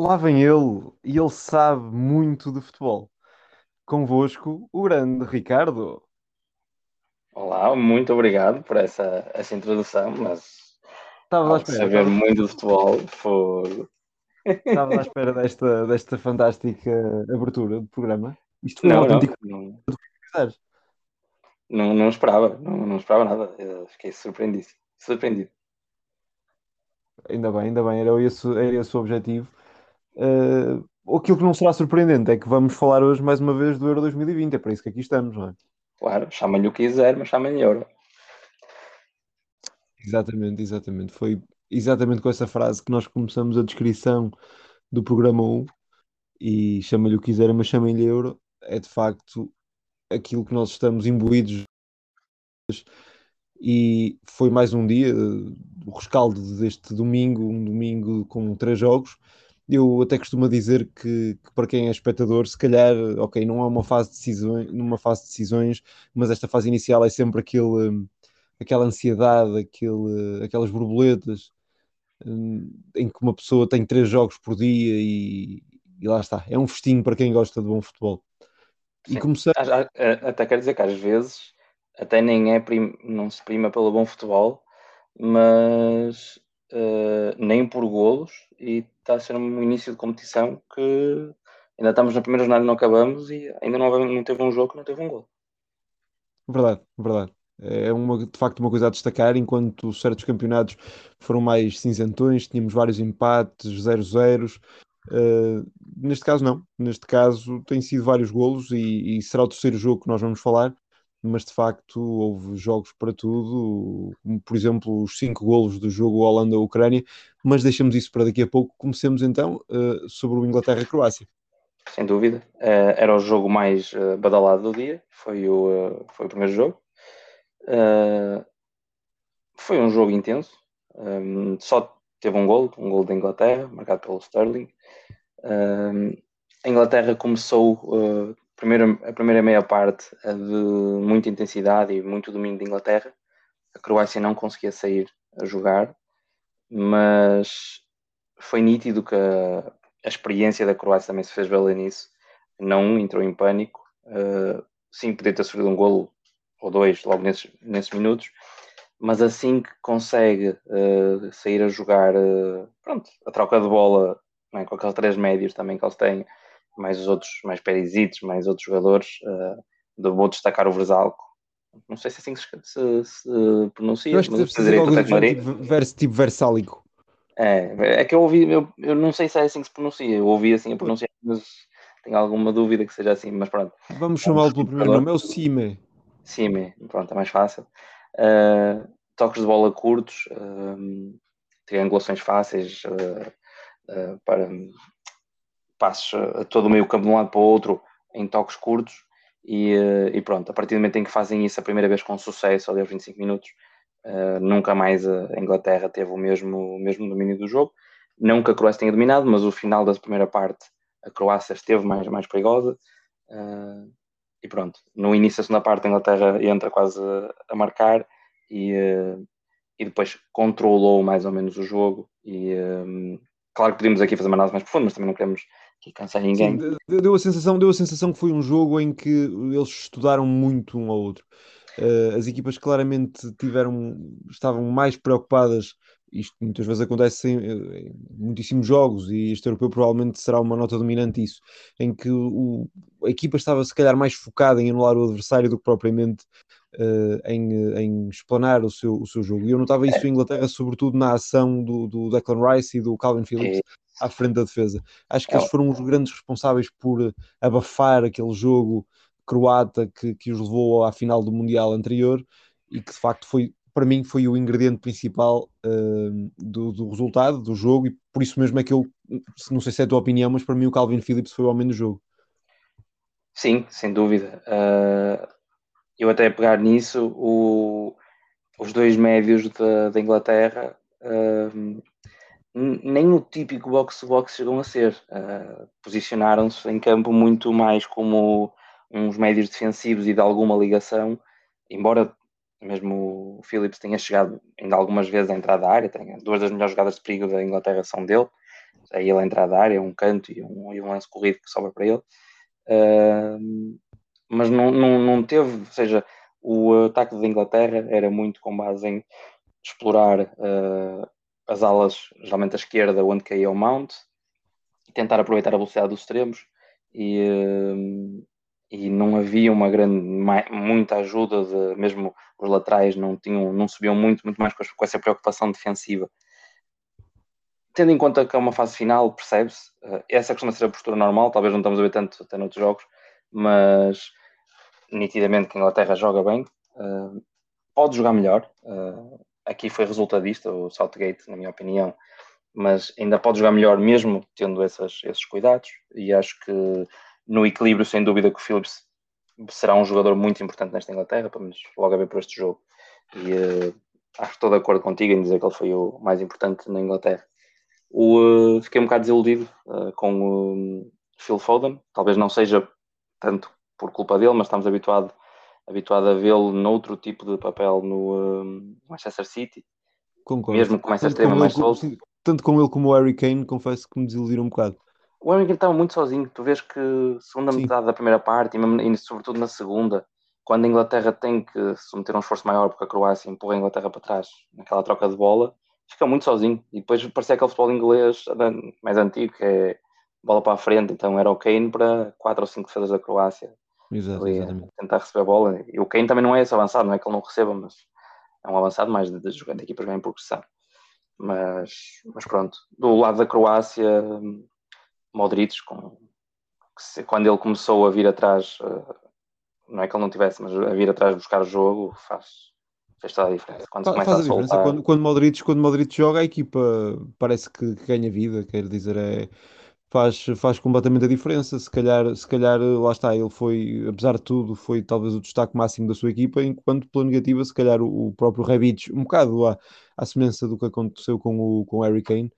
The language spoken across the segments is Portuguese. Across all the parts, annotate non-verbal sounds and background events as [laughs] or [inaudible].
Lá vem ele e ele sabe muito de futebol. Convosco, o grande Ricardo. Olá, muito obrigado por essa, essa introdução, mas Estavas à espera, saber muito de futebol, foi... estavas à espera [laughs] desta, desta fantástica abertura do programa. Isto foi um Não, não, autêntico não, não, não esperava, não, não esperava nada. Eu fiquei surpreendido, surpreendido. Ainda bem, ainda bem, era esse, era esse o objetivo. Eh, aquilo que não será surpreendente é que vamos falar hoje mais uma vez do Euro 2020, é para isso que aqui estamos, não é? Claro, chamem-lhe o que quiser, mas chamem-lhe Euro. Exatamente, exatamente. Foi exatamente com essa frase que nós começamos a descrição do programa 1 e chama-lhe o que quiser, mas chamem-lhe Euro. É de facto aquilo que nós estamos imbuídos e foi mais um dia, o rescaldo deste domingo, um domingo com três jogos. Eu até costumo dizer que, que para quem é espectador, se calhar, ok, não é uma fase de decisões, numa fase de decisões, mas esta fase inicial é sempre aquele, hum, aquela ansiedade, aquele, aquelas borboletas, hum, em que uma pessoa tem três jogos por dia e, e lá está. É um festinho para quem gosta de bom futebol. E Sim, começar, até quero dizer que às vezes até nem é prim- não se prima pelo bom futebol, mas eh, nem por golos e está a ser um início de competição que ainda estamos na primeira jornada e não acabamos e ainda não, não teve um jogo que não teve um gol. Verdade, verdade. É uma, de facto uma coisa a destacar, enquanto certos campeonatos foram mais cinzentões, tínhamos vários empates, 0-0. Uh, neste caso não, neste caso tem sido vários golos e, e será o terceiro jogo que nós vamos falar, mas de facto houve jogos para tudo, por exemplo os cinco golos do jogo Holanda-Ucrânia, mas deixamos isso para daqui a pouco. Comecemos então uh, sobre o Inglaterra-Croácia. Sem dúvida. Eh, era o jogo mais eh, badalado do dia, foi o, foi o primeiro jogo. Foi um jogo intenso, Um, só teve um gol, um gol da Inglaterra, marcado pelo Sterling. A Inglaterra começou uh, primeiro, a primeira meia parte uh, de muita intensidade e muito domínio da Inglaterra. A Croácia não conseguia sair a jogar, mas foi nítido que a, a experiência da Croácia também se fez valer nisso. Não entrou em pânico. Uh, sim, podia ter sofrido um golo ou dois logo nesses, nesses minutos, mas assim que consegue uh, sair a jogar, uh, pronto, a troca de bola é? com aqueles três médios também que eles têm, mais os outros, mais perisitos, mais outros jogadores, uh, vou destacar o Versalco. Não sei se é assim se, se, se pronuncia, mas deve ser tipo, vers, tipo versálico. É, é que eu ouvi, eu, eu não sei se é assim que se pronuncia, eu ouvi assim a pronunciar, mas tenho alguma dúvida que seja assim, mas pronto. Vamos chamá-lo pelo primeiro nome, é o Cime. Cime, pronto, é mais fácil. Uh, toques de bola curtos, uh, triangulações fáceis uh, para passos a todo o meio campo de um lado para o outro em toques curtos e, e, pronto, a partir do momento em que fazem isso a primeira vez com sucesso, ali aos 25 minutos, nunca mais a Inglaterra teve o mesmo, o mesmo domínio do jogo. Não que a Croácia tenha dominado, mas o final da primeira parte a Croácia esteve mais, mais perigosa. Uh, e pronto, no início da segunda parte a Inglaterra entra quase a marcar e, uh, e depois controlou mais ou menos o jogo e claro que podíamos aqui fazer uma análise mais profunda, mas também não queremos aqui cansar ninguém. Sim, deu, a sensação, deu a sensação que foi um jogo em que eles estudaram muito um ao outro. Uh, as equipas claramente tiveram, estavam mais preocupadas isto muitas vezes acontece em, em, muitíssimos jogos e este europeu provavelmente será uma nota dominante isso, em que o, a equipa estava se calhar mais focada em anular o adversário do que propriamente uh, em, em explanar o seu, o seu jogo. E eu notava isso em Inglaterra, sobretudo na ação do, do Declan Rice e do Calvin Phillips à frente da defesa. Acho que eles foram os grandes responsáveis por abafar aquele jogo croata que, que os levou à final do Mundial anterior e que de facto foi para mim foi o ingrediente principal uh, do, do, resultado do jogo e por isso mesmo é que eu não sei se é a tua opinião, mas para mim o Calvin Phillips foi o homem do jogo. Sim, sem dúvida. Uh, eu até pegar nisso, o, os dois médios da, Inglaterra uh, nem o típico box-to-box chegam a ser. Posicionaram-se em campo muito mais como uns médios defensivos e de alguma ligação, embora mesmo o Phillips tenha chegado ainda algumas vezes a entrar da área, duas das melhores jogadas de perigo da Inglaterra são dele, aí ele entrar da área, um canto e um, e um lance corrido que sobra para ele. Uh, mas não, não, não teve, ou seja, o ataque da Inglaterra era muito com base em explorar uh, as alas, geralmente à esquerda, onde caía o Mount, e tentar aproveitar a velocidade dos extremos. E, uh, e não havia uma grande, muita ajuda, de, mesmo os laterais não, tinham, não subiam muito, muito mais com, com essa preocupação defensiva. Tendo em conta que é uma fase final, percebe-se, uh, essa costuma ser a postura normal, talvez não estamos a ver tanto até noutros jogos, mas nitidamente que a Inglaterra joga bem, uh, pode jogar melhor. Uh, aqui foi resultadista o Southgate, na minha opinião, mas ainda pode jogar melhor mesmo tendo essas, esses cuidados. E acho que no equilíbrio, sem dúvida, que o Phillips será um jogador muito importante nesta Inglaterra, pelo menos logo a ver por este jogo. E uh, acho que estou de acordo contigo em dizer que ele foi o mais importante na Inglaterra. O, fiquei um bocado desiludido com o Phil Foden, talvez não seja tanto por culpa dele, mas estamos habituado, habituado a vê-lo noutro tipo de papel no uh, Manchester City. Concordo. Mesmo com essa extrema mais solto. Tanto com ele como o Harry Kane, confesso que me desiludiram um bocado. O Harry Kane estava muito sozinho. Tu vês que segunda Sim. metade da primeira parte e, mesmo, e sobretudo na segunda, quando a Inglaterra tem que submeter um esforço maior porque a Croácia empurra a Inglaterra para trás naquela troca de bola, fica muito sozinho. E depois parecia aquele futebol inglês mais antigo, que é bola para a frente. Então era o Kane para quatro ou cinco defesas da Croácia Exato, ali, exatamente. tentar receber a bola. E o Kane também não é esse avançado, não é que ele não receba, mas é um avançado mais de, de jogando equipas bem em progressão. Mas, mas pronto, do lado da Croácia, Modric, com, se, quando ele começou a vir atrás, uh, não é que ele não tivesse, mas a vir atrás buscar o jogo, faz, faz toda a diferença. Quando faz, faz a, a diferença. Quando, quando, Modric, quando Modric joga, a equipa parece que, que ganha vida, quer dizer, é faz, faz completamente a diferença. Se calhar, se calhar, lá está, ele foi, apesar de tudo, foi talvez o destaque máximo da sua equipa, enquanto pela negativa, se calhar o, o próprio Rebic, um bocado à, à semelhança do que aconteceu com o, com o Harry Kane.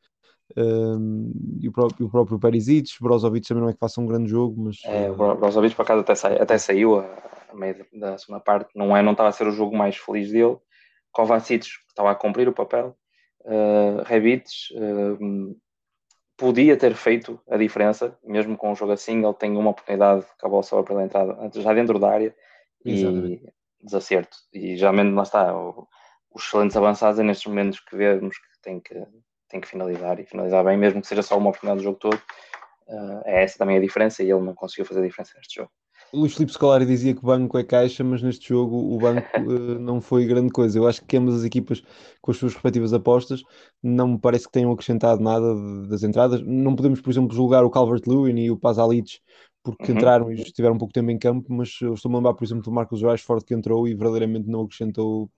Um, e o próprio, o próprio Perisic, Brozovic também não é que faça um grande jogo, mas é, o Brozovic por acaso até, sai, até saiu a, a meio da segunda parte, não é, não estava a ser o jogo mais feliz dele. Kovacic estava a cumprir o papel, uh, Rebic uh, podia ter feito a diferença, mesmo com um jogo assim, ele tem uma oportunidade que a bola sobra pela entrada, já dentro da área, Exatamente. e desacerto. E geralmente lá está, o, os excelentes avançados é nestes momentos que vemos que tem que, tem que finalizar, e finalizar bem, mesmo que seja só uma oportunidade do jogo todo, uh, é essa também a diferença, e ele não conseguiu fazer a diferença neste jogo. O Luís Filipe Scolari dizia que o banco é caixa, mas neste jogo o banco uh, [laughs] não foi grande coisa. Eu acho que ambas as equipas, com as suas respectivas apostas, não me parece que tenham acrescentado nada de, das entradas. Não podemos, por exemplo, julgar o Calvert-Lewin e o Pazalic porque uhum. entraram e estiveram um pouco tempo em campo, mas eu estou a lembrar, por exemplo, do Marcos Rashford que entrou e verdadeiramente não acrescentou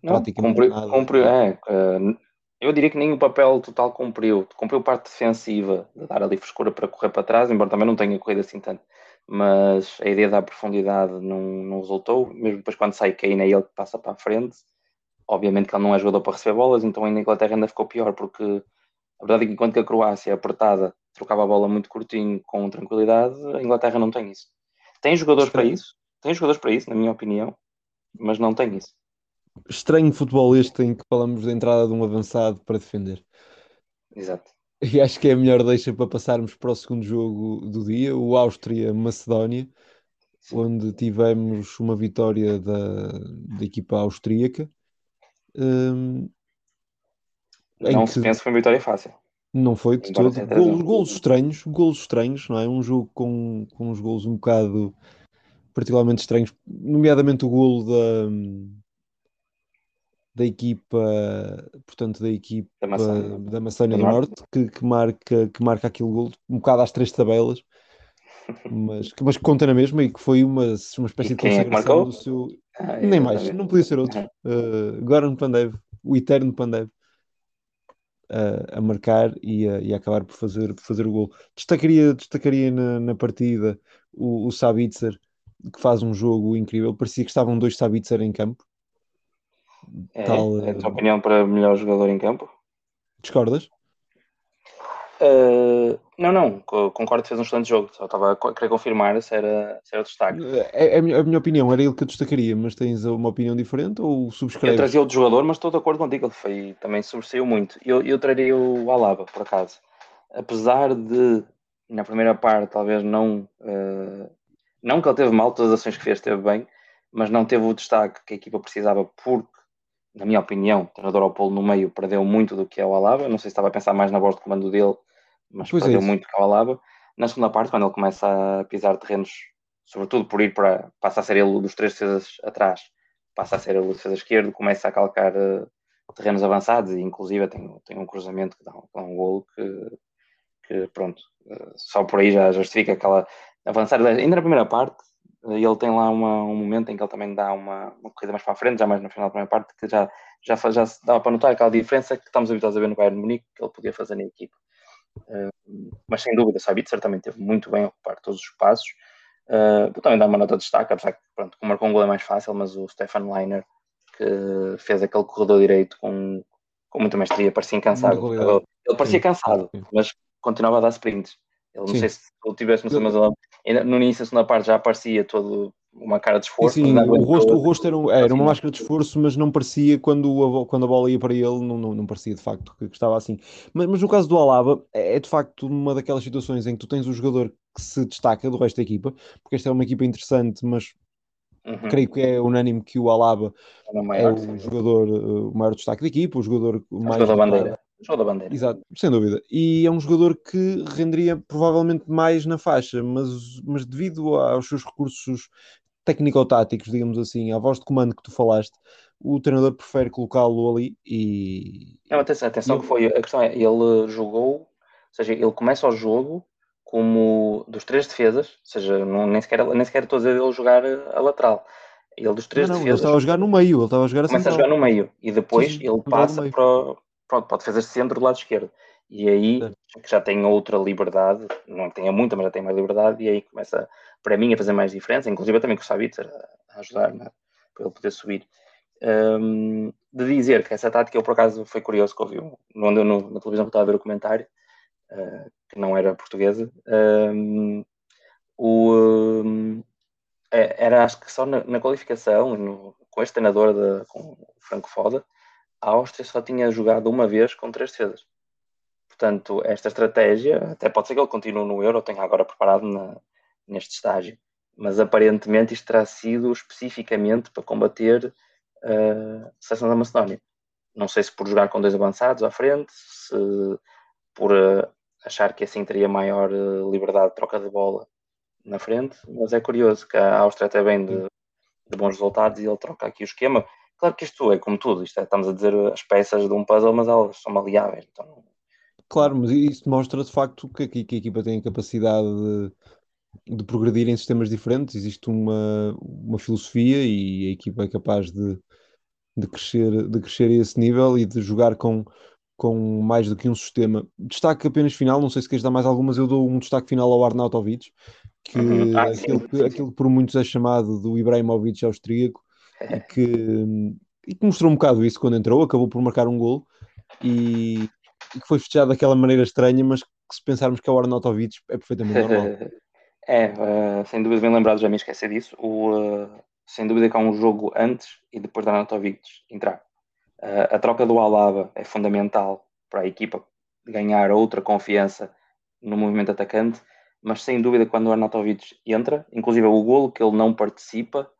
não, praticamente nada. Cumpriu, é, uh, eu diria que nem o papel total cumpriu. Cumpriu parte defensiva, de dar ali frescura para correr para trás, embora também não tenha corrido assim tanto mas a ideia da profundidade não, não resultou, mesmo depois quando sai Kane é ele que passa para a frente, obviamente que ele não é jogador para receber bolas, então ainda a Inglaterra ainda ficou pior, porque a verdade é que enquanto que a Croácia apertada trocava a bola muito curtinho com tranquilidade, a Inglaterra não tem isso. Tem jogadores Estranho. para isso, tem jogadores para isso, na minha opinião, mas não tem isso. Estranho futebol este em que falamos da entrada de um avançado para defender. Exato. [laughs] E acho que é a melhor deixa para passarmos para o segundo jogo do dia, o Áustria-Macedónia, onde tivemos uma vitória da, da equipa austríaca. Um, não se pensa que foi uma vitória fácil. Não foi de todo. Golos, golos estranhos, golos estranhos, não é? Um jogo com, com uns golos um bocado particularmente estranhos, nomeadamente o golo da, da equipa, portanto, da equipa da Macedónia, da Macedónia do, Norte, Norte que, que, marca, que marca aquele gol, um bocado às três tabelas, [laughs] mas, que, mas que conta na mesma e que foi uma, uma espécie de é consagração é do seu. Ah, Nem mais, não podia ser outro. Uh, Goran Pandev, o eterno Pandev. Uh, a marcar e a, e a, acabar por fazer, por fazer o gol. Destacaria, destacaria na, na partida o, o Sabitzer, que faz um jogo incrível. Parecia que estavam dois Sabitzer em campo. É, tal, é a tua opinião para melhor jogador em campo? Discordas? Uh, não, não, concordo que fez um excelente jogo. Só estava a querer confirmar se era, se era o destaque. É, é, a, minha, a, minha, opinião era ele que eu destacaria, mas tens uma opinião diferente ou subscreves? Eu trazia outro jogador, mas estou de acordo contigo. Ele foi, também sobressaiu muito. Eu, eu traria o Alaba, por acaso. apesar de na primeira parte talvez não uh, não que ele teve mal, todas as ações que fez teve bem, mas não teve o destaque que a equipa precisava porque na minha opinião, o treinador ao polo no meio perdeu muito do que é o Alaba. Não sei se estava a pensar mais na voz de comando dele, mas pois é perdeu é muito que é o Alaba. Na segunda parte, quando ele começa a pisar terrenos, sobretudo por ir para. passa a ser ele dos três defesas atrás, passa a ser ele o defesa esquerdo, começa a calcar uh, terrenos avançados e, inclusive, tem, tem um cruzamento que dá, dá um golo que, que pronto, uh, só por aí já justifica aquela avançar. Ainda na primeira parte, ele tem lá uma, um momento em que ele também dá uma, uma, corrida mais para a frente, já mais no final da primeira parte, que já, já, já se dava para notar aquela diferença que estamos habituados a ver no Bayern Munique, que ele podia fazer na equipa. Uh, mas sem dúvida, Sabit certamente teve muito bem a ocupar todos os espaços. Uh, também dá uma nota de destaque, apesar que pronto, o marcou um gol é mais fácil, mas o Stefan Leiner, que fez aquele corredor direito com, com muita mestria, parecia incansável. Ele parecia cansado, mas continuava a dar sprints. Ele, não sei se tu tivesse no mas no início segunda parte já aparecia todo uma cara de esforço. Sim, sim o, rosto, o rosto era, um, era uma máscara de esforço, mas não parecia quando a, quando a bola ia para ele, não, não, não parecia de facto que, que estava assim. Mas, mas, no caso do Alaba, é, é de facto uma daquelas situações em que tu tens o jogador que se destaca do resto da equipa, porque esta é uma equipa interessante, mas Uhum. Creio que é unânime que o Alaba é, maior, é o jogador, uh, o maior destaque da equipa, o jogador o mais. bandeira. Jogo da bandeira. Exato, sem dúvida. E é um jogador que renderia provavelmente mais na faixa, mas, mas devido aos seus recursos técnico-táticos, digamos assim, à voz de comando que tu falaste, o treinador prefere colocá-lo ali e. Não, atenção, atenção que foi. A questão é, ele jogou, ou seja, ele começa o jogo como dos três defesas, ou seja, não, nem, sequer, nem sequer estou a dizer ele jogar a lateral. Ele dos três não, não, defesas. Ele estava a jogar no meio, ele estava a jogar a Começa a jogar no meio e depois sim, ele passa para, pronto, pode fazer centro do lado esquerdo. E aí que já tem outra liberdade, não tem muita, mas já tem mais liberdade, e aí começa, para mim, a fazer mais diferença, inclusive também com o Sabitzer a ajudar né, para ele poder subir. Um, de dizer que essa tática, eu por acaso foi curioso que ouvi no, no, na televisão que estava a ver o comentário, uh, que não era portuguesa, um, o, um, é, era acho que só na, na qualificação, no, com este treinador, de, com o Franco Foda, a Áustria só tinha jogado uma vez com três defesas. Portanto, esta estratégia, até pode ser que ele continue no Euro, tenha agora preparado na, neste estágio, mas aparentemente isto terá sido especificamente para combater uh, a seleção da Macedónia. Não sei se por jogar com dois avançados à frente, se por uh, achar que assim teria maior uh, liberdade de troca de bola na frente, mas é curioso que a Áustria até vem de, de bons resultados e ele troca aqui o esquema. Claro que isto é como tudo, isto é, estamos a dizer as peças de um puzzle, mas elas são maleáveis. Então... Claro, mas isso mostra de facto que, que, que a equipa tem a capacidade de, de, progredir em sistemas diferentes, existe uma, uma filosofia e a equipa é capaz de, de, crescer, de crescer a esse nível e de jogar com, com mais do que um sistema. Destaque apenas final, não sei se queres dar mais algumas, eu dou um destaque final ao Arnautovic, que, uhum. ah, aquilo, que aquilo que por muitos é chamado do Ibrahimovic austríaco, e que, e que mostrou um bocado isso quando entrou, acabou por marcar um gol e, e que foi festejado daquela maneira estranha, mas que se pensarmos que é o Arnautovic é perfeitamente normal. [laughs] É, uh, sem dúvida bem lembrado, já me esqueci disso. O, uh, sem dúvida que há um jogo antes e depois da Arnautovic entrar. Uh, a troca do Alaba é fundamental para a equipa ganhar outra confiança no movimento atacante, mas sem dúvida quando o Arnautovic entra, inclusive o golo que ele não participa,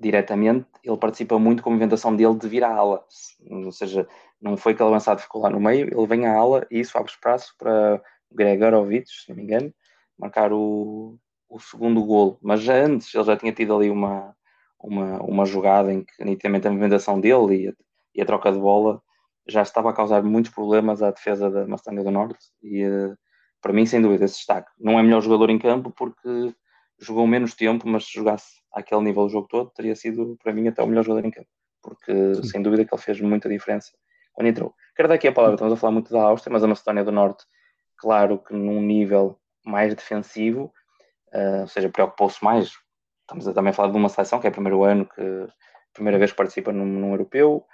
diretamente, ele participa muito com a movimentação dele de vir à ala, ou seja, não foi que ele avançado ficou lá no meio, ele vem à ala e isso abre espaço para Gregorovic, se não me engano, marcar o, o segundo golo, mas já antes ele já tinha tido ali uma, uma, uma jogada em que nitidamente a movimentação dele e a, e a troca de bola já estava a causar muitos problemas à defesa da Macedónia do Norte e eh, para mim sem dúvida esse destaque, não é melhor jogador em campo porque jogou menos tempo, mas se jogasse àquele nível o jogo todo, teria sido para mim até o melhor jogador em campo, porque Sim. sem dúvida que ele fez muita diferença quando entrou. Quero dar aqui a palavra, estamos a falar muito da Áustria, mas a Macedónia do Norte, claro que num nível mais defensivo, uh, ou seja, preocupou-se mais. Estamos a também falar de uma seleção que é o primeiro ano que primeira vez que participa num, num europeu,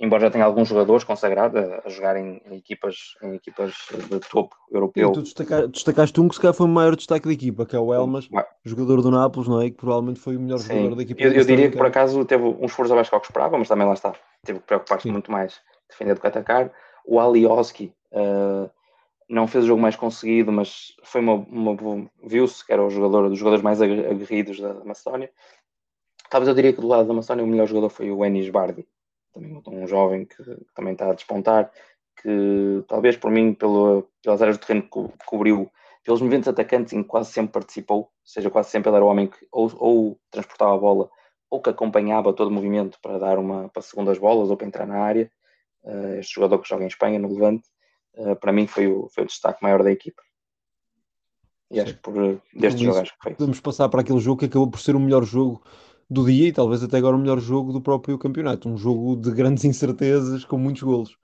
embora já tenha alguns jogadores consagrados a, a jogar em, em, equipas, em equipas de topo europeu. E tu destaca, destacaste um que se calhar foi o maior destaque da equipa, que é o Elmas, jogador do Nápoles, não é? Que provavelmente foi o melhor Sim. jogador da equipa. Eu, eu diria que por acaso teve um esforço abaixo do que esperava, mas também lá está. Teve que preocupar-se muito mais defender do que atacar. O Alioski uh, não fez o jogo mais conseguido, mas foi uma, uma viu-se que era o jogador dos jogadores mais aguerridos da, Macedónia. Talvez eu diria que do lado da Macedónia o melhor jogador foi o Enis Bardi, também um jovem que, também está a despontar, que talvez por mim, pelas áreas do terreno que co cobriu, pelos movimentos atacantes em que quase sempre participou, ou seja, quase sempre ele era o homem que ou, ou transportava a bola ou que acompanhava todo o movimento para dar uma para segundas bolas ou para entrar na área. Uh, este jogador que joga em Espanha, no Levante, uh, para mim foi o, foi o destaque maior da equipa. E acho que por deste jogo acho que foi. Podemos passar para aquele jogo que acabou por ser o melhor jogo do dia e talvez até agora o melhor jogo do próprio campeonato. Um jogo de grandes [laughs] incertezas, com muitos golos.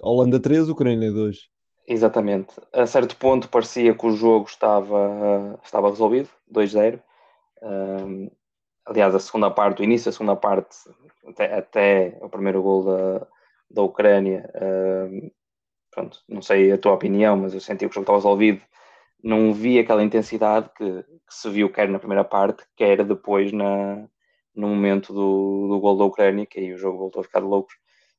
Holanda 3, Ucrânia 2. Exatamente. A certo ponto parecia que o jogo estava, estava resolvido, 2-0. Um, aliás, a segunda parte, o início da segunda parte, até, até o primeiro gol da, da Ucrânia, um, pronto, não sei a tua opinião, mas eu senti que o jogo estava resolvido. Não vi aquela intensidade que, que se viu quer na primeira parte, quer depois na, no momento do, do gol da Ucrânia, que aí o jogo voltou a ficar louco.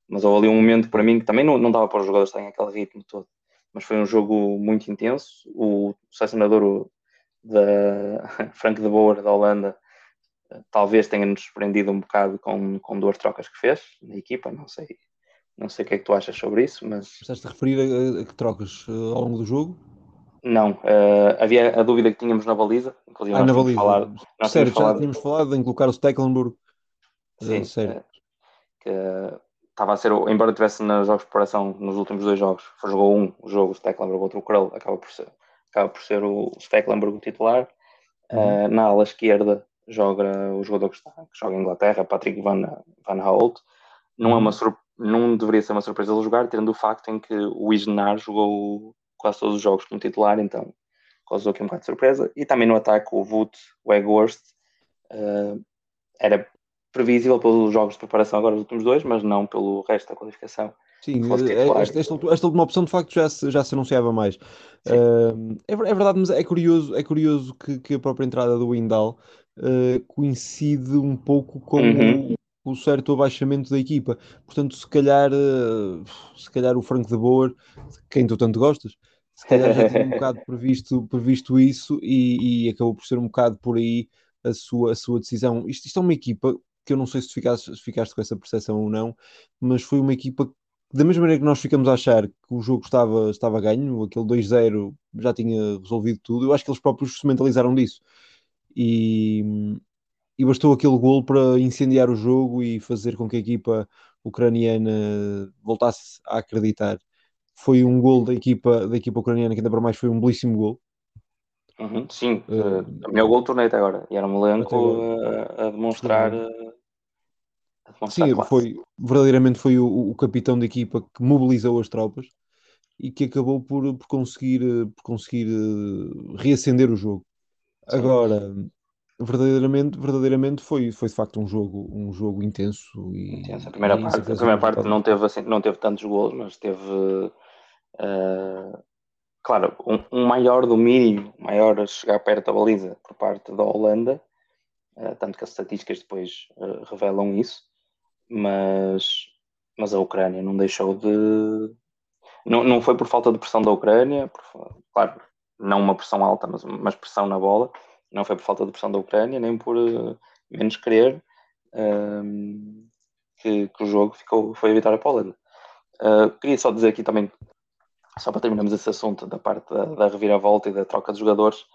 Mas houve ali um momento para mim que também não, não dava para os jogadores estarem aquele ritmo todo. Mas foi um jogo muito intenso. O selecionador da [laughs] Frank de Boer da Holanda talvez tenha-nos surpreendido um bocado com, com duas trocas que fez na equipa, não sei, não sei o que é que tu achas sobre isso, mas... A referir a, a, que trocas uh, ao longo do jogo? Não, uh, havia a dúvida que tínhamos na baliza, inclusive ah, na baliza. Falado, nós sério, tínhamos falado... já tínhamos falado em colocar o Stecklenburg. Sim, uh, sério. que estava a ser, embora tivesse nos jogos de preparação nos últimos dois jogos, foi, jogou um o jogo, o Stecklenburg, outro o Krell, acaba por ser, acaba por ser o Stecklenburg o titular. Uhum. na ala esquerda joga o jogador que, está, que joga em Inglaterra, Patrick Van, Van. Não, é uma uhum. não deveria ser uma surpresa ele jogar, tendo o facto em que o Isnar jogou quase todos os jogos como titular, então causou aqui um bocado de surpresa. E também no ataque o Wout, o Egworth, uh, era previsível pelos jogos de preparação agora os últimos dois, mas não pelo resto da qualificação. Sim, é, esta, esta, última opção de facto já se, já se anunciava mais. Uh, é, é, verdade, mas é curioso, é curioso que, que a própria entrada do Windal uh, coincide um pouco com uhum. o, o, certo abaixamento da equipa. Portanto, se calhar, uh, se calhar o Frank de Boer, quem tu tanto gostas, se calhar já tinha um bocado previsto, previsto isso e, e, acabou por ser um bocado por aí a sua, a sua decisão. Isto, isto é uma equipa que eu não sei se ficaste, se ficaste com essa percepção ou não, mas foi uma equipa da mesma maneira que nós ficamos a achar que o jogo estava, estava ganho, aquele 2-0 já tinha resolvido tudo, eu acho que eles próprios se mentalizaram disso e, e bastou aquele gol para incendiar o jogo e fazer com que a equipa ucraniana voltasse a acreditar. Foi um gol da equipa, da equipa ucraniana que ainda para mais foi um belíssimo gol. Uhum, sim, uh, o meu gol do torneio até agora. E era um elenco a, a, demonstrar. A demonstrar sim, foi, verdadeiramente foi o, o, capitão da equipa que mobilizou as tropas e que acabou por, por conseguir, por conseguir reacender o jogo. Agora, verdadeiramente, verdadeiramente foi, foi de facto um jogo, um jogo intenso e intenso. A primeira parte, a primeira parte não teve assim, não teve tantos gols, mas teve uh, claro, um, um, maior domínio, maior a chegar perto da baliza por parte da Holanda, uh, tanto que as estatísticas depois uh, revelam isso, mas, mas a Ucrânia não deixou de não, não foi por falta de pressão da Ucrânia, por, claro, não uma pressão alta, mas, mas pressão na bola. Não foi por falta de pressão da Ucrânia, nem por menos querer que, que, o jogo ficou, foi para a Holanda. Uh, queria só dizer aqui também, só para terminarmos esse assunto da parte da, da reviravolta e da troca de jogadores,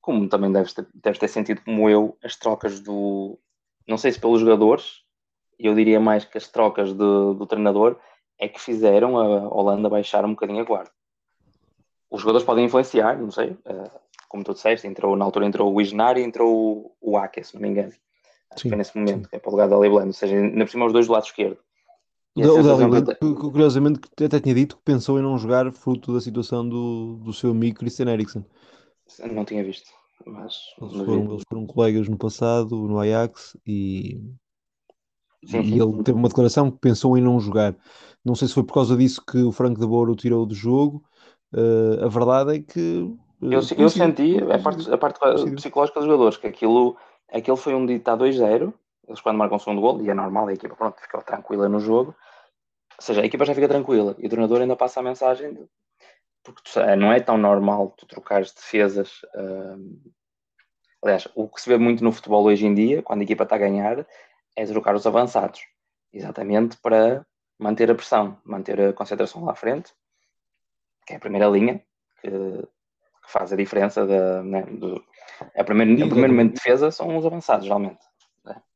como também deves ter, deves ter sentido como eu, as trocas do. Não sei se pelos jogadores, eu diria mais que as trocas do, do treinador é que fizeram a Holanda baixar um bocadinho a guarda os jogadores podem influenciar, não sei, uh, como tu disseste, entrou, na altura entrou o Isnar e entrou o, o Ake, se não me engano. Acho sim, que foi nesse momento, sim. que é para o lugar da Leiblando, ou seja, ainda por cima os dois do lado esquerdo. O Dali curiosamente, que até tinha dito que pensou em não jogar fruto da situação do, do seu amigo Christian Eriksen. Não tinha visto, mas... Eles foram, eles foram colegas no passado, no Ajax, e, sim, e ele teve uma declaração que pensou em não jogar. Não sei se foi por causa disso que o Franco de Boa o tirou do jogo, Uh, a verdade é que. Uh, eu, eu senti a parte, a parte psicológica dos jogadores, que aquilo, aquilo foi um dito a 2-0. Eles quando marcam o segundo gol, e é normal, a equipa pronto, ficou tranquila no jogo. Ou seja, a equipa já fica tranquila e o treinador ainda passa a mensagem de, porque tu, não é tão normal tu trocares defesas. Uh, aliás, o que se vê muito no futebol hoje em dia, quando a equipa está a ganhar, é trocar os avançados, exatamente para manter a pressão, manter a concentração lá à frente, que é a primeira linha, que, que faz a diferença da. Né, do, a primeiro, o primeiro momento de defesa são os avançados, geralmente.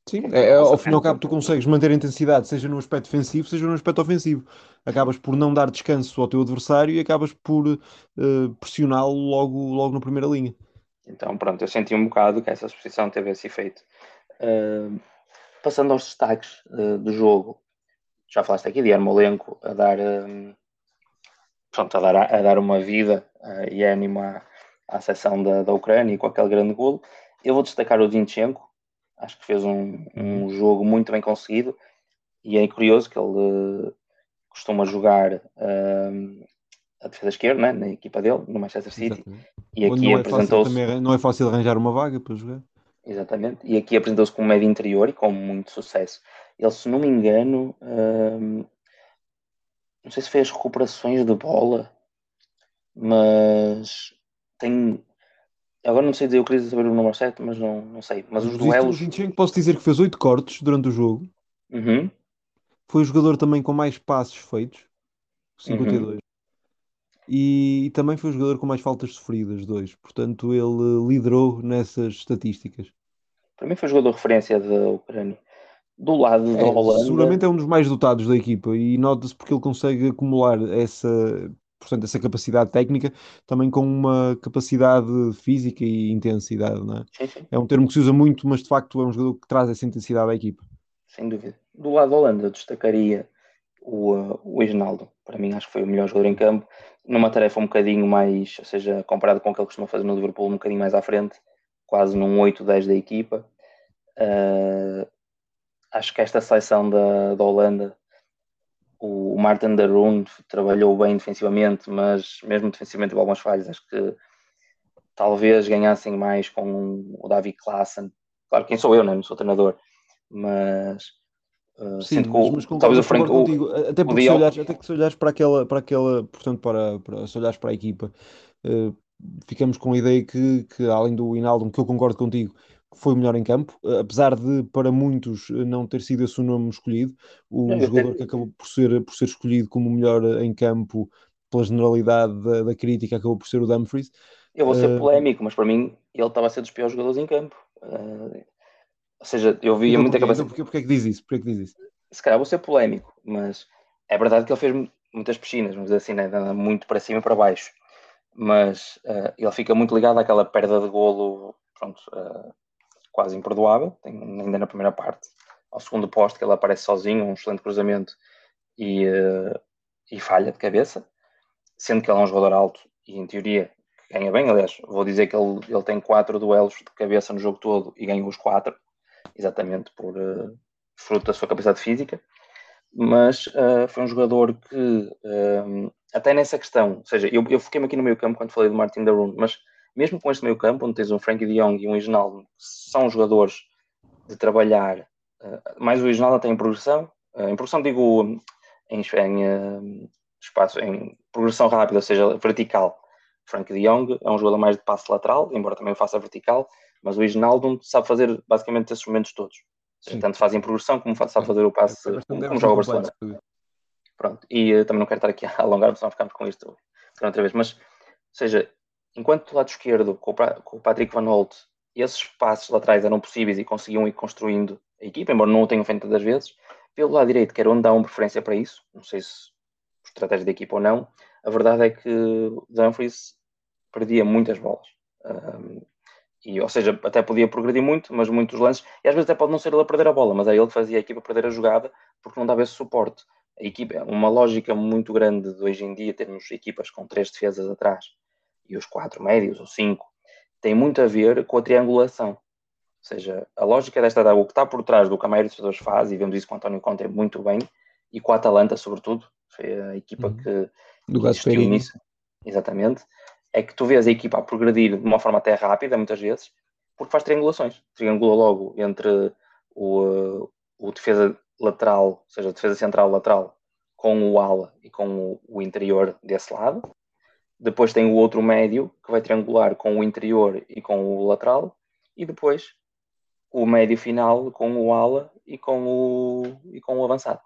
Sim, é, é, ao fim e ao cabo tu consegues manter a intensidade, seja no aspecto defensivo, seja no aspecto ofensivo. Acabas por não dar descanso ao teu adversário e acabas por uh, pressioná-lo logo, logo na primeira linha. Então, pronto, eu senti um bocado que essa exposição teve esse efeito. Uh, passando aos destaques uh, do jogo, já falaste aqui de Armolenco a dar, pronto, a dar, a dar uma vida e ânimo à, à seção da, da Ucrânia e com aquele grande golo. Eu vou destacar o Dinchenko, Acho que fez um, um jogo muito bem conseguido e é curioso que ele uh, costuma jogar uh, a defesa esquerda né, na equipa dele, no Manchester City. Exatamente. E aqui apresentou-se. Não é fácil arranjar uma vaga para jogar. Exatamente. E aqui apresentou-se como médio interior e com muito sucesso. Ele, se não me engano, uh, não sei se fez recuperações de bola, mas tem Agora não sei dizer, eu queria saber o número certo, mas não, não sei. Mas os duelos. Posso dizer que fez 8 cortes durante o jogo. Uhum. Foi o jogador também com mais passos feitos, 52. Uhum. E, e, também foi o jogador com mais faltas sofridas, 2. Portanto, ele liderou nessas estatísticas. Para mim foi o jogador de referência da Ucrânia. Do lado é, da Holanda. Seguramente é um dos mais dotados da equipa e nota-se porque ele consegue acumular essa portanto, essa capacidade técnica também com uma capacidade física e intensidade, não é? Sim, sim. É um termo que se usa muito, mas de facto é um jogador que traz essa intensidade à equipa. Sem dúvida. Do lado da Holanda, destacaria o, uh, o Eginaldo. Para mim, acho que foi o melhor jogador em campo, numa tarefa um bocadinho mais, ou seja, comparado com o que ele costuma fazer no Liverpool, um bocadinho mais à frente, quase num 8-10 da equipa. Uh, acho que esta seleção da, da Holanda o Martin Darun trabalhou bem defensivamente, mas mesmo defensivamente algumas falhas, acho que talvez ganhassem mais com o David Klassen. Claro, quem sou eu, né? não sou treinador, mas uh, Sim, mas, mas concordo, talvez o Frank, contigo. até porque se olhares, até que se olhares para aquela, para aquela, portanto, para, para se olhares para a equipa, uh, ficamos com a ideia que, que além do Inaldo, que eu concordo contigo, foi o melhor em campo, eh, apesar de para muitos eh, não ter sido esse o nome escolhido, o jogador que acabou por ser, por ser escolhido como o melhor em campo pela generalidade da, da crítica acabou por ser o Dumfries. Eu vou ser polémico, mas para mim ele estava a ser dos piores jogadores em campo. Uh, ou seja, eu via muita capacidade. Então, porquê, é que diz isso? Porquê é que diz isso? Se calhar vou ser polémico, mas é verdade que ele fez muitas piscinas, vamos dizer assim, né? muito para cima e para baixo. Mas uh, ele fica muito ligado àquela perda de golo pronto, uh, quase imperdoável, tem, ainda na primeira parte. Ao segundo posto, que ele aparece sozinho, um excelente cruzamento e, uh, e falha de cabeça, sendo que ele é um jogador alto e, em teoria, ganha bem. Aliás, vou dizer que ele, ele tem quatro duelos de cabeça no jogo todo e ganhou os quatro, exatamente por uh, fruto da sua capacidade física. Mas uh, foi um jogador que, até nessa questão, ou seja, eu, eu fiquei-me aqui no meio campo quando falei do Martin Darun, mas mesmo com este meio campo, onde tens um Frankie de Jong e um Reginaldo, são jogadores de trabalhar, uh, mais o Reginaldo tem progressão, uh, em progressão digo em, em uh, espaço, em progressão rápida, ou seja, vertical. Frankie de Jong é um jogador mais de passe lateral, embora também faça vertical, mas o Reginaldo sabe fazer basicamente esses momentos todos. Sim. Tanto faz em progressão como sabe fazer o passe, é como, como joga o Barcelona. Pronto, e também não quero estar aqui [laughs] a alongar, senão ficamos com isto outra vez, mas, ou seja, enquanto do lado esquerdo, com o Patrick Van Holt, esses passos laterais eram possíveis e conseguiam ir construindo a equipa, embora não o tenham feito tantas vezes, pelo lado direito, que era onde dá uma preferência para isso, não sei se por estratégia da equipa ou não, a verdade é que Dumfries perdia muitas bolas. Um, e, ou seja, até podia progredir muito, mas muitos lances, e às vezes até pode não ser ele a perder a bola, mas é ele fazia a equipa perder a jogada porque não dava esse suporte. A equipa, é uma lógica muito grande de hoje em dia termos equipas com três defesas atrás e os quatro médios, ou cinco, tem muito a ver com a triangulação. Ou seja, a lógica desta o que está por trás do que a maioria dos jogadores faz, e vemos isso com o António Conte muito bem, e com a Atalanta, sobretudo, foi a equipa uhum. que, do que nisso. Exatamente. É que tu vês a equipa a progredir de uma forma até rápida, muitas vezes, porque faz triangulações. Triangula logo entre o, o defesa lateral, ou seja, defesa central lateral, com o ala e com o, o interior desse lado. Depois tem o outro médio que vai triangular com o interior e com o lateral. E depois o médio final com o ala e com o, e com o avançado.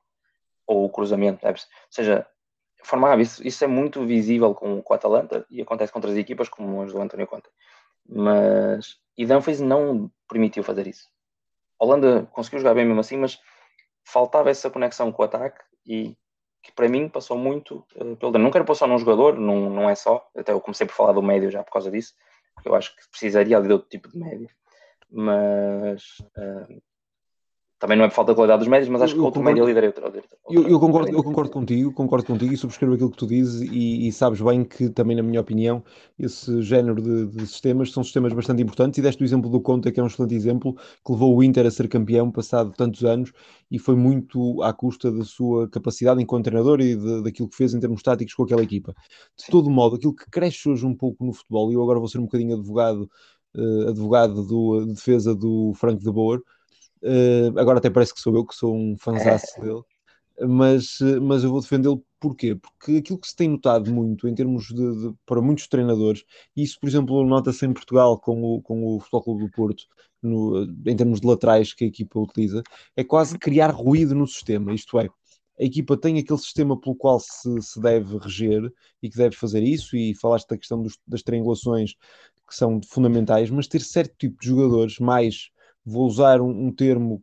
Ou o cruzamento, deve Ou seja, formava isso, isso é muito visível com, com o Atalanta e acontece com outras equipas como as do António Conte. Mas e Dumfries não permitiu fazer isso. A Holanda conseguiu jogar bem mesmo assim, mas faltava essa conexão com o ataque e que para mim passou muito uh, pelo Não quero pôr só num jogador, não, não é só. Até eu comecei por falar do médio já por causa disso, eu acho que precisaria de outro tipo de médio. Mas uh, também não é por falta de qualidade dos médios, mas acho que outro concordo, médio líder é outro. outro, eu, eu, concordo, eu concordo contigo, concordo contigo e subscrevo aquilo que tu dizes e, e sabes bem que também, na minha opinião, esse género de, de, sistemas são sistemas bastante importantes e deste o exemplo do Conte, que é um excelente exemplo, que levou o Inter a ser campeão passado tantos anos e foi muito à custa da sua capacidade enquanto treinador e de, daquilo que fez em termos táticos com aquela equipa. De Sim. todo modo, aquilo que cresce hoje um pouco no futebol, e eu agora vou ser um bocadinho advogado, uh, advogado do, de defesa do Frank de Boer, Uh, agora até parece que sou eu que sou um fanzaço é. [laughs] dele, mas, mas eu vou defendê-lo porquê? Porque aquilo que se tem notado muito em termos de, de para muitos treinadores, e isso, por exemplo, nota-se em Portugal com o, com o Futebol Clube do Porto, no, em termos de laterais que a equipa utiliza, é quase criar ruído no sistema, isto é, a equipa tem aquele sistema pelo qual se, se deve reger e que deve fazer isso, e falaste da questão dos, das triangulações que são fundamentais, mas ter certo tipo de jogadores mais vou usar um, um termo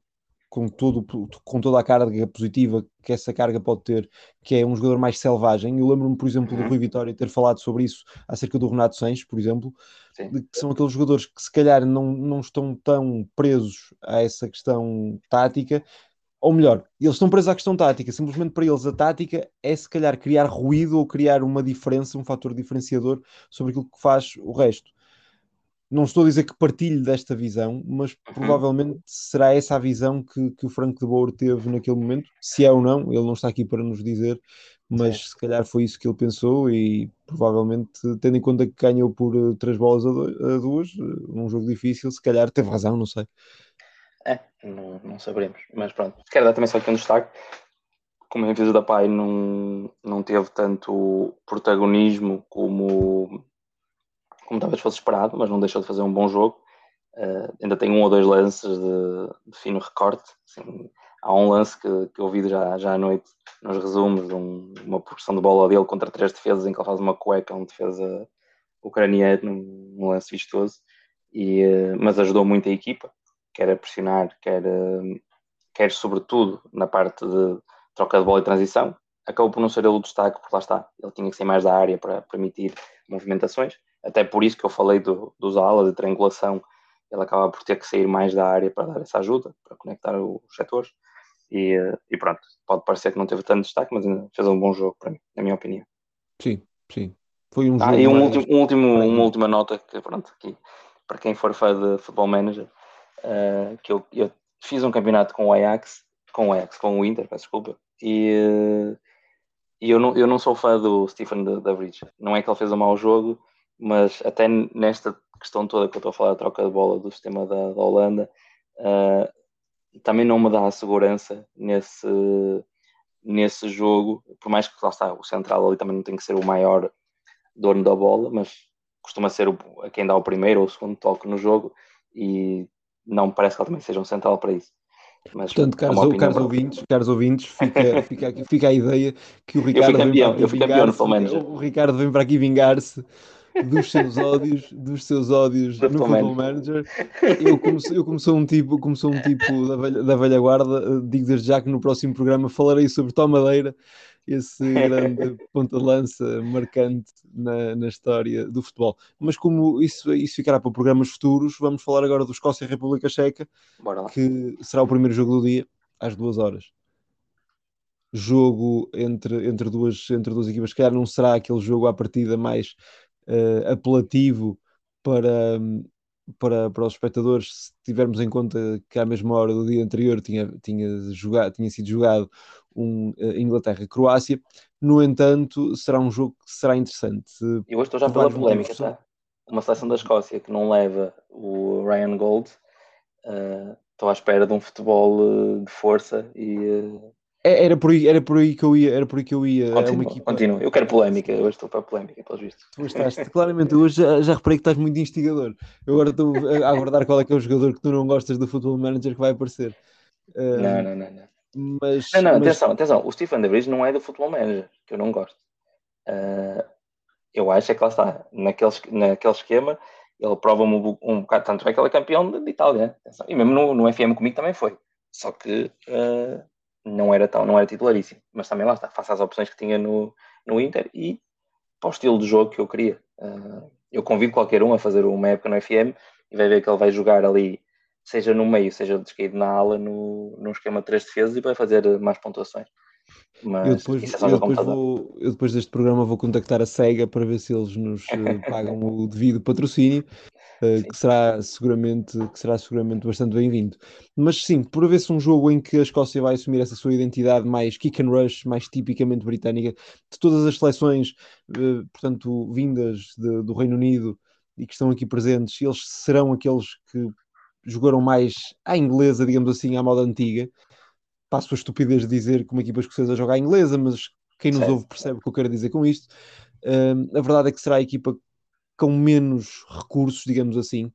com, todo, com toda a carga positiva que essa carga pode ter, que é um jogador mais selvagem. Eu lembro-me, por exemplo, uhum. do Rui Vitória ter falado sobre isso acerca do Renato Sanches, por exemplo, que são aqueles jogadores que se calhar não, não estão tão presos a essa questão tática, ou melhor, eles estão presos à questão tática, simplesmente para eles a tática é se calhar criar ruído ou criar uma diferença, um fator diferenciador sobre aquilo que faz o resto não estou a dizer que partilhe desta visão, mas uhum. provavelmente será essa a visão que, que o Franco de Boer teve naquele momento. Se é ou não, ele não está aqui para nos dizer, mas Sim. se calhar foi isso que ele pensou e provavelmente, tendo em conta que ganhou por uh, três bolas a, duas, uh, num jogo difícil, se calhar teve razão, não sei. É, não, não saberemos, mas pronto. Quero dar também só aqui um destaque. Como a defesa da Pai não, não teve tanto protagonismo como como talvez fosse esperado, mas não deixou de fazer um bom jogo. Uh, ainda tem um ou dois lances de, de fino recorte. Assim, há um lance que, que eu vi já, já à noite nos resumos, um, uma progressão de bola dele contra três defesas, em que ele faz uma cueca, um defesa ucraniano, num lance vistoso, e, uh, mas ajudou muito a equipa, quer a pressionar, quer, uh, quer sobretudo na parte de troca de bola e transição. Acabou por não ser ele o destaque, porque lá está, ele tinha que ser mais da área para permitir movimentações até por isso que eu falei do, dos alas de triangulação, ele acaba por ter que sair mais da área para dar essa ajuda, para conectar os setores. E, e pronto, pode parecer que não teve tanto destaque, mas fez um bom jogo para mim, na minha opinião. Sim, sim. Foi um ah, jogo. E um último, um último, uma última nota que, pronto, aqui, para quem for fã de futebol manager, uh, que eu, eu, fiz um campeonato com o Ajax, com o Ajax, com o Inter, peço desculpa, e, uh, e eu, não, eu não sou fã do Stephen da Bridge. Não é que ele fez um mau jogo, mas até nesta questão toda que eu estou a falar, a troca de bola do sistema da, da Holanda, uh, também não me dá a segurança nesse, nesse jogo, por mais que lá está, o central ali também não tem que ser o maior dono da bola, mas costuma ser o, a quem dá o primeiro ou o segundo toque no jogo e não parece que ele também seja um central para isso. Mas, Portanto, caros, é caros ouvintes, caros ouvintes fica, [laughs] fica, fica a ideia que o Ricardo. Eu fui campeão, eu fui campeão. O Ricardo vem para aqui vingar-se dos seus ódios, dos seus ódios no Football Manager. Eu como, eu como sou um tipo, como um tipo da velha, da velha guarda, eh, digo desde já que no próximo programa falarei sobre Tom Madeira, esse [laughs] grande ponta de lança marcante na, na história do futebol. Mas como isso, isso ficará para programas futuros, vamos falar agora do Escócia e República Checa, que será o primeiro jogo do dia, às duas horas jogo entre, entre, duas, entre duas equipas, calhar não será aquele jogo à partida mais uh, apelativo para, para, para os espectadores, se tivermos em conta que à mesma hora do dia anterior tinha, tinha, jogado, tinha sido jogado um uh, Inglaterra-Croácia. No entanto, será um jogo que será interessante. Eu hoje estou já pela polémica, tá? Uma seleção da Escócia que não leva o Ryan Gold, uh, estou à espera de um futebol de força e era por aí, era por aí que eu ia, era por aí que eu ia. Continua, é uma equipa... continua. Eu quero polémica, hoje estou para a polémica, pelos vistos. Tu estás, claramente, hoje já, já reparei que estás muito instigador. Eu agora estou a aguardar qual é que é o jogador que tu não gostas do Football Manager que vai aparecer. Uh, não, não, não, não. Mas, não, não, mas... atenção, atenção. O Stephen DeVries não é do Football Manager, que eu não gosto. Uh, eu acho é que lá está, naquele, naquele esquema, ele prova-me um, um bocado, tanto é que ele é campeão de, de Itália. Atenção. E mesmo no, no FM comigo também foi. Só que uh, não era tão, não era titularíssimo. Mas também lá está, faça as opções que tinha no, no Inter e para o estilo de jogo que eu queria. Uh, eu convido qualquer um a fazer uma época no FM e vai ver que ele vai jogar ali, seja no meio, seja descaído na ala, no, num esquema de três defesas e vai fazer mais pontuações. Mas eu depois, é eu, depois vou, eu depois deste programa vou contactar a SEGA para ver se eles nos eh, [laughs] pagam o devido patrocínio, uh, que, será seguramente, que será seguramente bastante bem-vindo. Mas sim, por haver-se um jogo em que a Escócia vai assumir essa sua identidade mais kick and rush, mais tipicamente britânica, de todas as seleções, uh, portanto, vindas de, do Reino Unido e que estão aqui presentes, eles serão aqueles que jogaram mais à inglesa, digamos assim, à moda antiga passo a estupidez de dizer que uma equipa escocesa joga à inglesa, mas quem nos ouve percebe o que eu quero dizer com isto. Uh, a verdade é que será a equipa com menos recursos, digamos assim.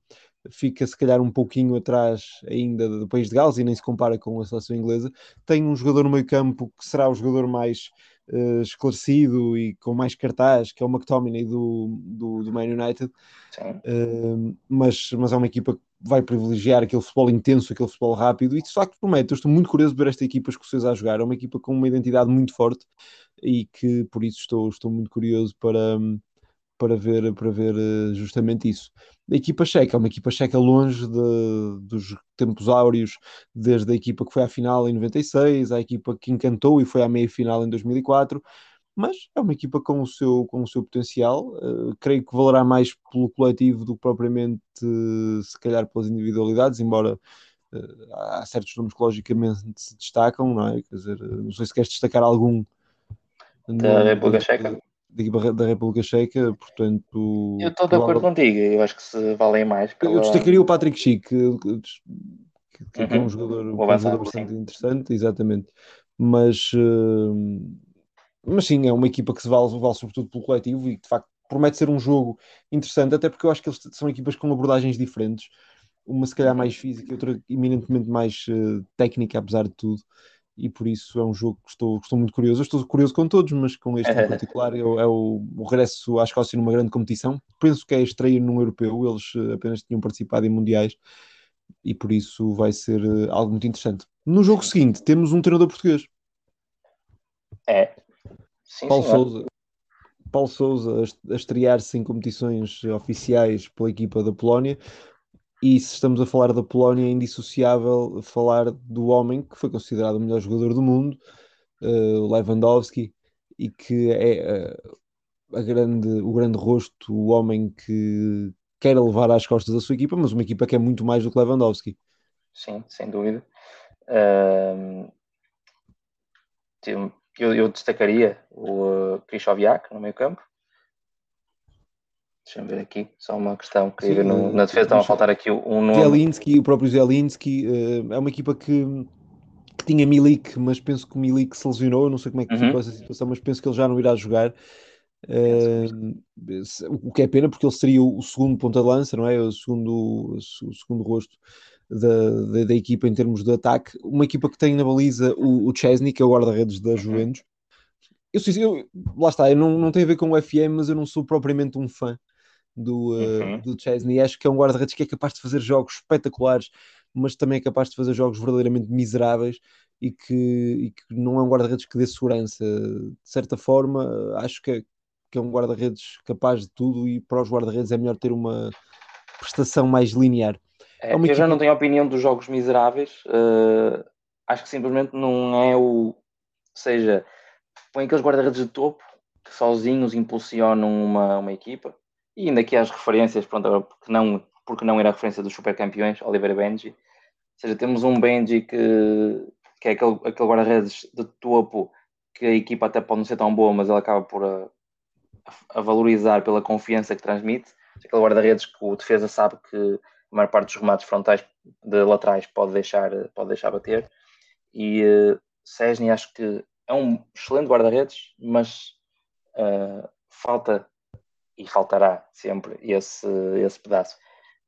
Fica se calhar um pouquinho atrás ainda do país de Gales e nem se compara com a seleção inglesa. Tem um jogador no meio campo que será o jogador mais uh, esclarecido e com mais cartaz, que é o McTominay do, do, do Man United. Uh, mas, mas é uma equipa vai privilegiar aquele futebol intenso, aquele futebol rápido, e de facto promete. Eu estou muito curioso de ver esta equipa escocesa a jogar. É uma equipa com uma identidade muito forte e que por isso estou, estou muito curioso para, para, ver, para ver eh, justamente isso. A equipa checa é uma equipa checa longe de, dos tempos áureos, desde a equipa que foi à final em 96, a equipa que encantou e foi à meia final em 2004 mas é uma equipa com o seu, com o seu potencial. Uh, creio que valerá mais pelo coletivo do que propriamente, uh, se calhar, pelas individualidades, embora uh, há certos nomes que logicamente se destacam, não é? Quer dizer, não sei se queres destacar algum da República Checa. Da, da República Checa, portanto. Eu estou de acordo contigo, eu acho que se valem mais. Pela... Eu destacaria o Patrick Schick, que, que, que uhum. é um jogador, um jogador bastante sim. interessante, exatamente. Mas mas sim, é uma equipa que se vale, vale sobretudo pelo coletivo e de facto promete ser um jogo interessante, até porque eu acho que eles são equipas com abordagens diferentes, uma se calhar mais física, outra eminentemente mais uh, técnica, apesar de tudo, e por isso é um jogo que estou, que estou muito curioso. Eu estou curioso com todos, mas com este em [laughs] particular é, o, o, regresso à Escócia numa grande competição. Penso que é a estreia num europeu, eles uh, apenas tinham participado em mundiais e por isso vai ser uh, algo muito interessante. No jogo seguinte, temos um treinador português. É, Sim, Paulo Souza. Paulo Souza a estrear-se em competições oficiais pela equipa da Polónia. E se estamos a falar da Polónia, é indissociável falar do homem que foi considerado o melhor jogador do mundo, uh, Lewandowski, e que é uh, grande, o grande rosto, o homem que quer levar às costas a sua equipa, mas uma equipa que é muito mais do que Lewandowski. Sim, sem dúvida. Uh, eu, eu destacaria o uh, Krychowiak no meio campo. Deixa-me ver aqui, só uma questão. Queria Sim, no, na defesa estava a faltar aqui um nome. Zelinski, o próprio Zelinski, uh, é uma equipa que, que, tinha Milik, mas penso que o Milik se lesionou. Eu não sei como é que uhum. ficou essa situação, mas penso que ele já não irá jogar. Uh, o que é pena porque ele seria o segundo ponta de lança, não é? O segundo, o segundo rosto da, da, da, equipa em termos de ataque. Uma equipa que tem na baliza o, o Chesney, que é o guarda-redes da uhum. Juventus. Eu, eu, lá está, eu não, não tem a ver com o FM, mas eu não sou propriamente um fã do, uh, do Chesney. Acho que é um guarda-redes que é capaz de fazer jogos espetaculares, mas também é capaz de fazer jogos verdadeiramente miseráveis e que, e que não é um guarda-redes que dê segurança. De certa forma, acho que é, que é um guarda-redes capaz de tudo e para os guarda-redes é melhor ter uma prestação mais linear. É, eu já não tenho opinião dos jogos miseráveis. Uh, acho que simplesmente não é o. Ou seja, põe aqueles guarda-redes de topo que sozinhos impulsionam uma, uma equipa. E ainda aqui as referências, pronto, porque não, porque não era a referência dos super campeões, Oliver Benji. Ou seja, temos um Benji que, que é aquele, aquele guarda-redes de topo que a equipa até pode não ser tão boa, mas ele acaba por a, a valorizar pela confiança que transmite. Aquele guarda-redes que o defesa sabe que a maior parte dos remates frontais de laterais pode deixar, pode deixar bater. E uh, Sesni acho que é um excelente guarda-redes, mas uh, falta e faltará sempre esse, esse pedaço.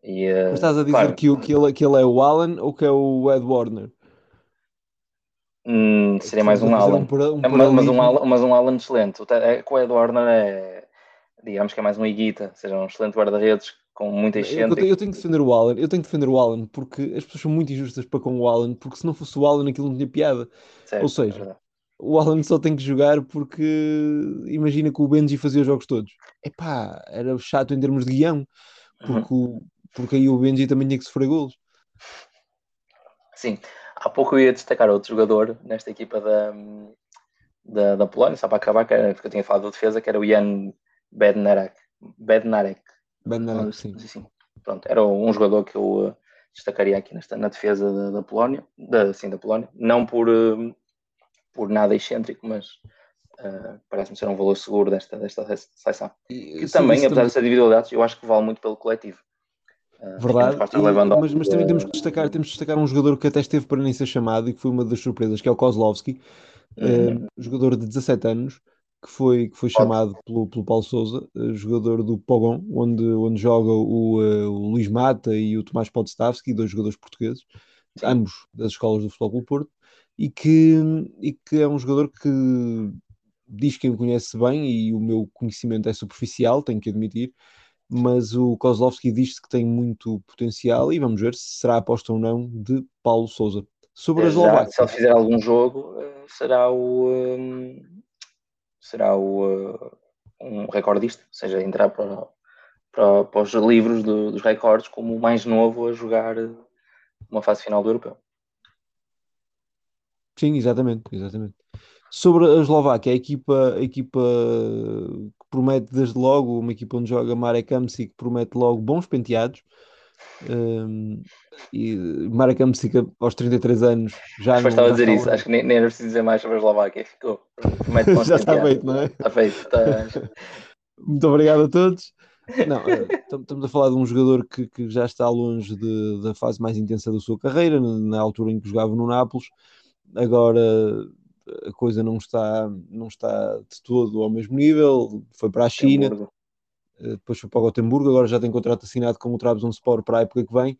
E, uh, mas estás a dizer claro, que, que, ele, que ele é o Alan ou que é o Ed Warner? Hum, seria mais um Alan. Um, um mas, mas, um Alan. mas um Alan excelente. É, com o Ed Warner é, digamos que é mais um Iguita, seja, um excelente guarda-redes com muita gente. Eu, eu, tenho que defender o Alan, eu tenho que defender o Alan porque as pessoas são muito injustas para com o Alan, porque se não fosse o Alan aquilo não tinha piada. Certo, Ou seja, é o Alan só tem que jogar porque imagina que o Benji fazia os jogos todos. Epá, era chato em termos de guião, porque, uhum. o, porque aí o Benji também tinha que sofrer golos. Sim, há pouco eu ia destacar outro jogador nesta equipa da, da, da Polónia, só para acabar, que era, porque eu tinha falado da defesa, que era o Jan Bednarek. Bednarek. Bednarek, sim. sim. Pronto, era um jogador que eu uh, destacaria aqui nesta, na defesa da, da Polónia, da, sim, da Polónia, não por, uh, por nada excêntrico, mas uh, parece-me ser um valor seguro desta, desta seleção. E, que também, apesar também... de ser individualidades, eu acho que vale muito pelo coletivo. Uh, Verdade, e, mas, mas, também temos que destacar, temos que destacar um jogador que até esteve para nem ser chamado e que foi uma das surpresas, que é o Kozlovski, uhum. uh, jogador de 17 anos, que foi, que foi chamado pelo, pelo Paulo Souza, uh, jogador do Pogon, onde, onde joga o, o Luís Mata e o Tomás Podstavski, dois jogadores portugueses, ambos das escolas do Futebol Porto, e que, e que é um jogador que diz que me conhece bem e o meu conhecimento é superficial, tenho que admitir, mas o Kozlovski diz que tem muito potencial e vamos ver se será aposta ou não de Paulo Souza. Sobre a Eslováquia. Se ele fizer algum jogo, eh, será o um, será o uh, um recordista, ou seja, entrar para, para, para os livros do, dos recordes como o mais novo a jogar uma fase final do europeu. Sim, exatamente, exatamente. Sobre a Eslováquia, a equipa, a equipa que promete desde logo, uma equipa onde joga Marek Hamsik, que promete logo bons penteados. Um, e Marek Hamsik aos 33 anos já Depois estava a dizer isso, acho que nem, nem era preciso dizer mais sobre a Eslováquia, ficou. [laughs] já está feito, não é? Está feito. Está... Muito obrigado a todos. Não, eh, estamos a falar de um jogador que, que já está longe de, da fase mais intensa da sua carreira, na altura em que jogava no Nápoles agora a coisa não está, não está de todo ao mesmo nível, foi para a China, depois foi para o Gotemburgo, agora já tem contrato assinado com o Trabzonspor para a época que vem,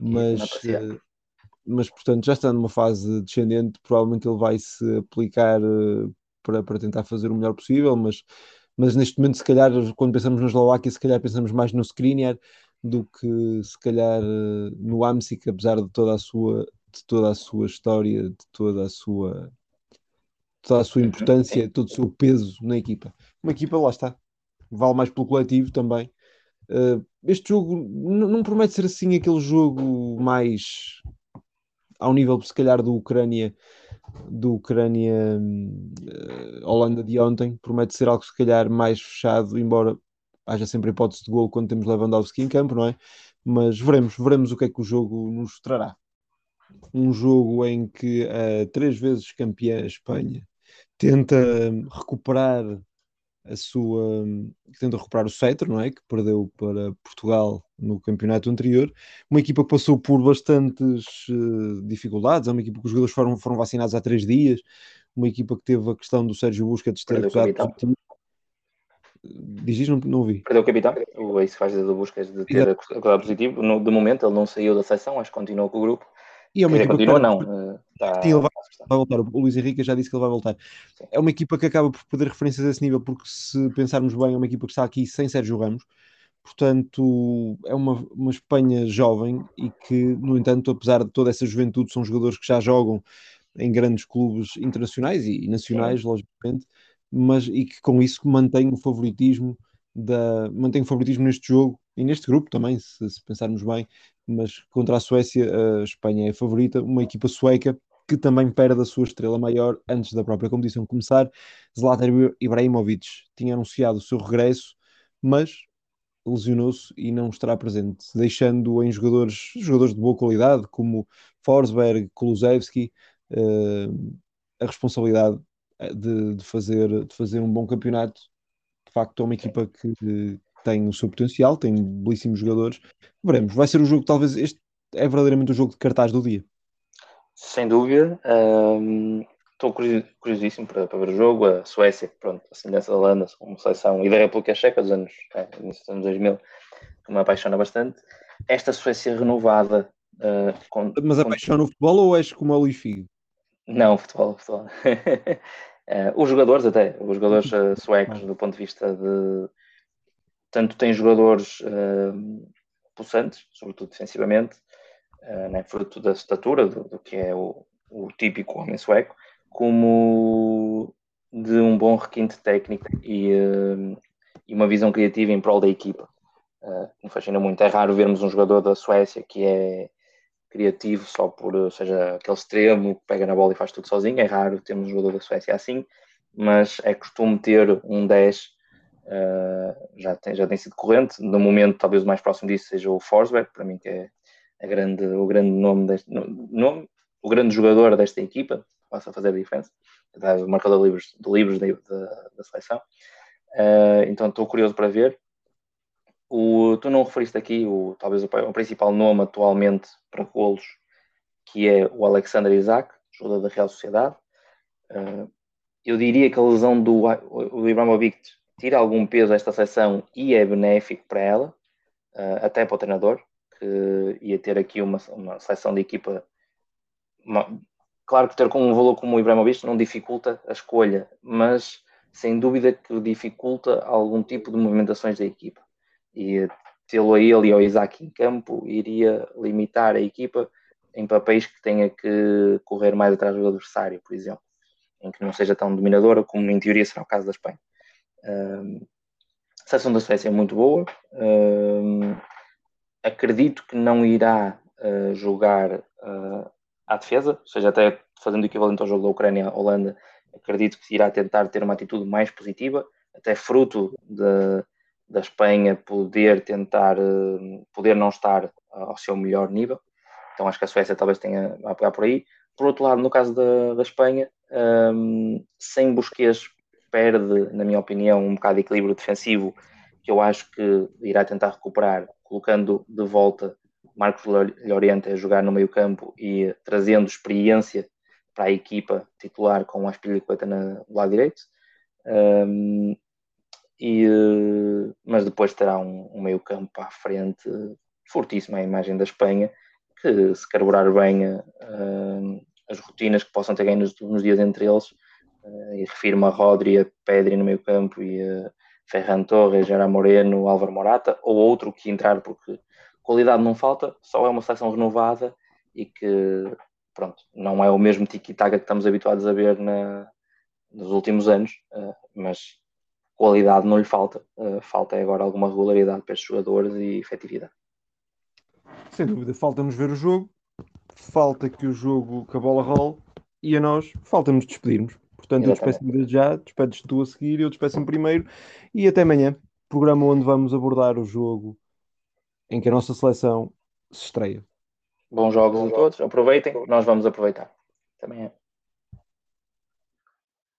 mas, eh, mas portanto já está numa fase descendente, provavelmente ele vai se aplicar eh, para, para tentar fazer o melhor possível, mas, mas neste momento se calhar quando pensamos na Eslováquia se calhar pensamos mais no Skriniar do que se calhar no Amsic, apesar de toda a sua de toda a sua história, de toda a sua toda a sua importância, todo o seu peso na equipa. Uma equipa, lá está, vale mais pelo coletivo também. Uh, este jogo não promete ser assim aquele jogo mais ao nível, se calhar, do Ucrânia do Ucrânia uh, Holanda de ontem, promete ser algo se calhar mais fechado, embora haja sempre hipótese de gol quando temos Lewandowski em campo, não é? Mas veremos, veremos o que é que o jogo nos trará um jogo em que a três vezes campeã Espanha tenta recuperar a sua tenta recuperar o cetro, não é? Que perdeu para Portugal no campeonato anterior. Uma equipa que passou por bastantes uh, dificuldades, é uma equipa que os jogadores foram, foram vacinados há três dias, uma equipa que teve a questão do Sérgio Busquets ter acusado Diz não, não ouvi. Perdeu o capitão, o ex faz do Busquets de ter acusado positivo. No, de momento ele não saiu da seleção, acho que continuou com o grupo. E é uma equipa continua, que... não. Uh, tá... Sim, ele vai, vai, voltar. O Luís Henrique já disse que ele vai voltar. Sim. É uma equipa que acaba por perder referências a esse nível, porque se pensarmos bem, é uma equipa que está aqui sem Sérgio Ramos. Portanto, é uma, uma Espanha jovem e que, no entanto, apesar de toda essa juventude, são jogadores que já jogam em grandes clubes internacionais e nacionais, Sim. logicamente, mas e que com isso mantém o favoritismo da, mantém o favoritismo neste jogo e neste grupo também, se, se pensarmos bem, mas contra a Suécia a Espanha é a favorita, uma equipa sueca que também perde a sua estrela maior antes da própria competição começar. Zlatan Ibrahimovic tinha anunciado o seu regresso, mas lesionou-se e não estará presente, deixando em jogadores, jogadores de boa qualidade como Forsberg, Kulusevski, uh, a responsabilidade de, de, fazer, de fazer um bom campeonato. De facto, é uma equipa que, tem o seu potencial, tem belíssimos jogadores. Veremos, vai ser o jogo, talvez este é verdadeiramente o jogo de cartaz do dia. Sem dúvida. Um, estou curiosíssimo para, para, ver o jogo. A Suécia, pronto, a semelhança da Holanda, como seleção e da República Checa dos anos, é, dos anos 2000, que me apaixona bastante. Esta Suécia renovada. Uh, com, Mas apaixona com... o futebol ou és como o Luís Figo? Não, futebol, futebol. uh, [laughs] os jogadores, até, os jogadores uh, suecos, do ponto de vista de. Tanto tem jogadores uh, sobretudo defensivamente, uh, né, fruto da estatura, do, do que é o, o, típico homem sueco, como de um bom requinte técnico e, e uma visão criativa em prol da equipa. me fascina muito. É raro vermos um jogador da Suécia que é criativo só por, ou seja, aquele extremo que pega na bola e faz tudo sozinho. É raro termos um jogador da Suécia assim, mas é costume ter um 10, uh, já, tem, já tem sido corrente. No momento, talvez o mais próximo disso seja o Forsberg, para mim, que é a grande, o grande nome, deste, nome, o grande jogador desta equipa, que possa fazer a diferença, o marcador de livros, de livros da, da, da seleção. Uh, então estou curioso para ver. O, tu não referiste aqui o, talvez o, o principal nome atualmente para golos, que é o Alexander Isaac, jogador da Real Sociedade. Uh, eu diria que a lesão do o Ibrahimovic tira algum peso a esta seleção e é benéfico para ela, uh, até para o treinador, que ia ter aqui uma, uma seleção de equipa. Uma, claro que ter com um valor como o Ibrahimovic não dificulta a escolha, mas sem dúvida que dificulta algum tipo de movimentações da equipa e tê-lo a ele e ao Isaac em campo iria limitar a equipa em papéis que tenha que correr mais atrás do adversário, por exemplo, em que não seja tão dominadora como em teoria será o caso da Espanha. A seleção da Suécia é muito boa. acredito que não irá uh, jogar uh, à defesa, ou seja, até fazendo o equivalente ao jogo da Ucrânia-Holanda, acredito que irá tentar ter uma atitude mais positiva, até fruto de, da Espanha poder tentar, eh, poder não estar ao seu melhor nível. Então acho que a Suécia talvez tenha a apoiar por aí. Por outro lado, no caso da, da Espanha, um, sem Busquets perde, na minha opinião, um bocado de equilíbrio defensivo que eu acho que irá tentar recuperar, colocando de volta Marcos Llorente a jogar no meio campo e trazendo experiência para a equipa titular com a Aspilicueta no lado direito. Um, e, mas depois terá um, um meio campo à frente fortíssimo a imagem da Espanha, que se carburar bem uh, as rotinas que possam ter ganho nos, nos dias entre eles, e refiro-me a Rodri, a Pedri no meio campo e a Ferran Torres, Gerard Moreno, Álvaro Morata, ou outro que entrar porque qualidade não falta, só é uma seleção renovada e que pronto, não é o mesmo tiki-taka que estamos habituados a ver na, nos últimos anos, uh, mas qualidade não lhe falta. Uh, falta agora alguma regularidade para estes jogadores e efetividade. Sem dúvida, falta-nos ver o jogo, falta que o jogo, que a bola role e a nós falta-nos despedirmos. Portanto, Exatamente. eu despeço-me já, despedes tu a seguir, eu despeço-me primeiro e até amanhã. Programa onde vamos abordar o jogo em que a nossa seleção se estreia. Bons jogos a todos, aproveitem, nós vamos aproveitar. Até amanhã.